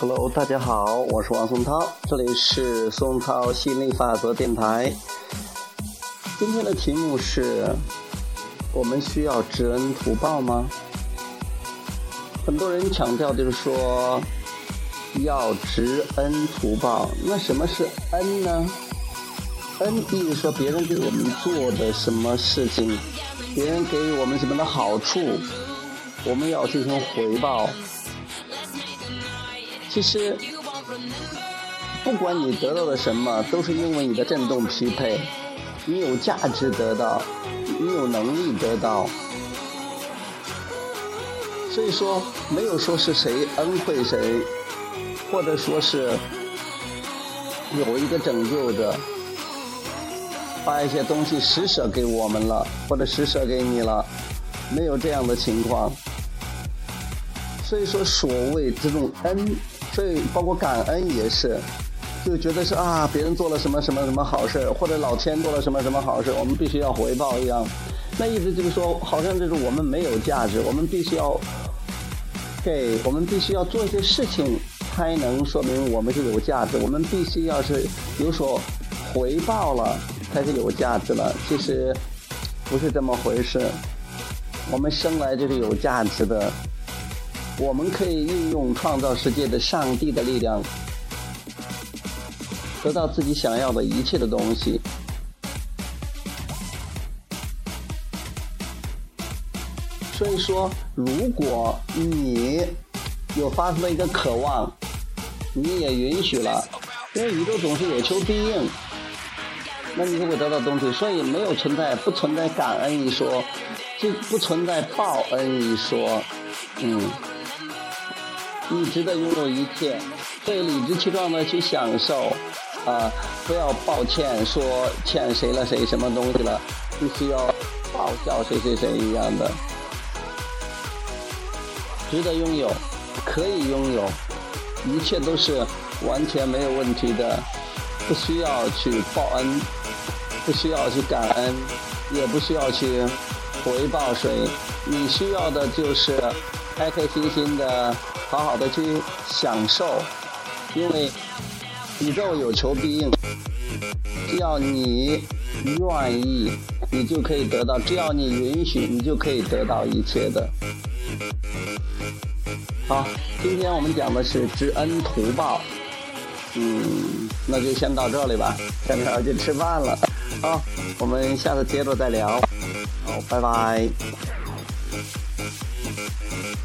Hello，大家好，我是王松涛，这里是松涛吸引力法则电台。今天的题目是：我们需要知恩图报吗？很多人强调就是说要知恩图报，那什么是恩呢？恩意思说别人给我们做的什么事情，别人给予我们什么的好处，我们要进行回报。其实，不管你得到的什么，都是因为你的振动匹配，你有价值得到，你有能力得到。所以说，没有说是谁恩惠谁，或者说是有一个拯救者，把一些东西施舍给我们了，或者施舍给你了，没有这样的情况。所以说，所谓这种恩。所以，包括感恩也是，就觉得是啊，别人做了什么什么什么好事或者老天做了什么什么好事我们必须要回报一样。那意思就是说，好像就是我们没有价值，我们必须要给，我们必须要做一些事情，才能说明我们是有价值。我们必须要是有所回报了，才是有价值了。其实不是这么回事，我们生来就是有价值的。我们可以运用创造世界的上帝的力量，得到自己想要的一切的东西。所以说，如果你有发出了一个渴望，你也允许了，因为宇宙总是有求必应，那你就会得到东西。所以没有存在不存在感恩一说，就不存在报恩一说，嗯。你值得拥有一切，可以理直气壮的去享受，啊，不要抱歉说欠谁了谁什么东西了，必须要报效谁谁谁一样的，值得拥有，可以拥有，一切都是完全没有问题的，不需要去报恩，不需要去感恩，也不需要去回报谁，你需要的就是开开心心的。好好的去享受，因为宇宙有求必应，只要你愿意，你就可以得到；只要你允许，你就可以得到一切的。好，今天我们讲的是知恩图报，嗯，那就先到这里吧，下面要去吃饭了。好，我们下次接着再聊。好，拜拜。Hey!